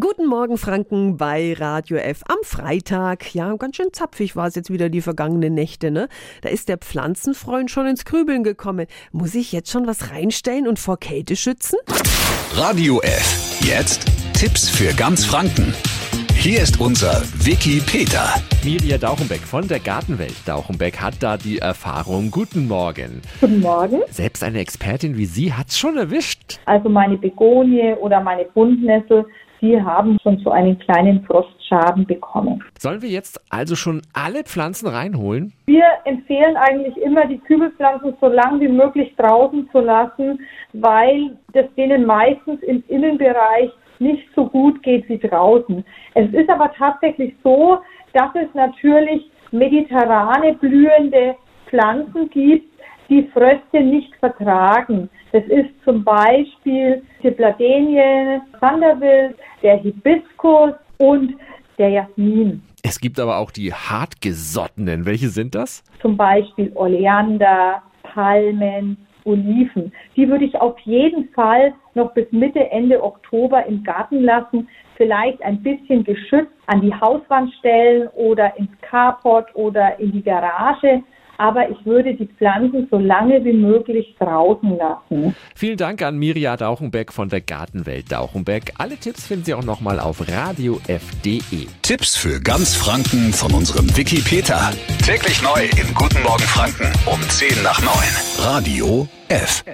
Guten Morgen, Franken, bei Radio F am Freitag. Ja, ganz schön zapfig war es jetzt wieder die vergangenen Nächte, ne? Da ist der Pflanzenfreund schon ins Krübeln gekommen. Muss ich jetzt schon was reinstellen und vor Kälte schützen? Radio F. Jetzt Tipps für ganz Franken. Hier ist unser Wiki Peter. Mirja Dauchenbeck von der Gartenwelt Dauchenbeck hat da die Erfahrung. Guten Morgen. Guten Morgen. Selbst eine Expertin wie Sie hat's schon erwischt. Also meine Begonie oder meine Buntnessel, die haben schon so einen kleinen Frostschaden bekommen. Sollen wir jetzt also schon alle Pflanzen reinholen? Wir empfehlen eigentlich immer, die Kübelpflanzen so lange wie möglich draußen zu lassen, weil das denen meistens im Innenbereich nicht so gut geht wie draußen. Es ist aber tatsächlich so, dass es natürlich mediterrane blühende Pflanzen gibt, die Fröste nicht vertragen. Das ist zum Beispiel die Bladenie, Sanderwild, der Hibiskus und der Jasmin. Es gibt aber auch die hartgesottenen. Welche sind das? Zum Beispiel Oleander, Palmen, Oliven. Die würde ich auf jeden Fall noch bis Mitte, Ende Oktober im Garten lassen. Vielleicht ein bisschen geschützt an die Hauswand stellen oder ins Carport oder in die Garage aber ich würde die Pflanzen so lange wie möglich draußen lassen. Vielen Dank an Mirja Dauchenbeck von der Gartenwelt Dauchenbeck. Alle Tipps finden Sie auch nochmal auf radiof.de. Tipps für ganz Franken von unserem Wiki Peter. Täglich neu im Guten Morgen Franken um 10 nach 9. Radio F.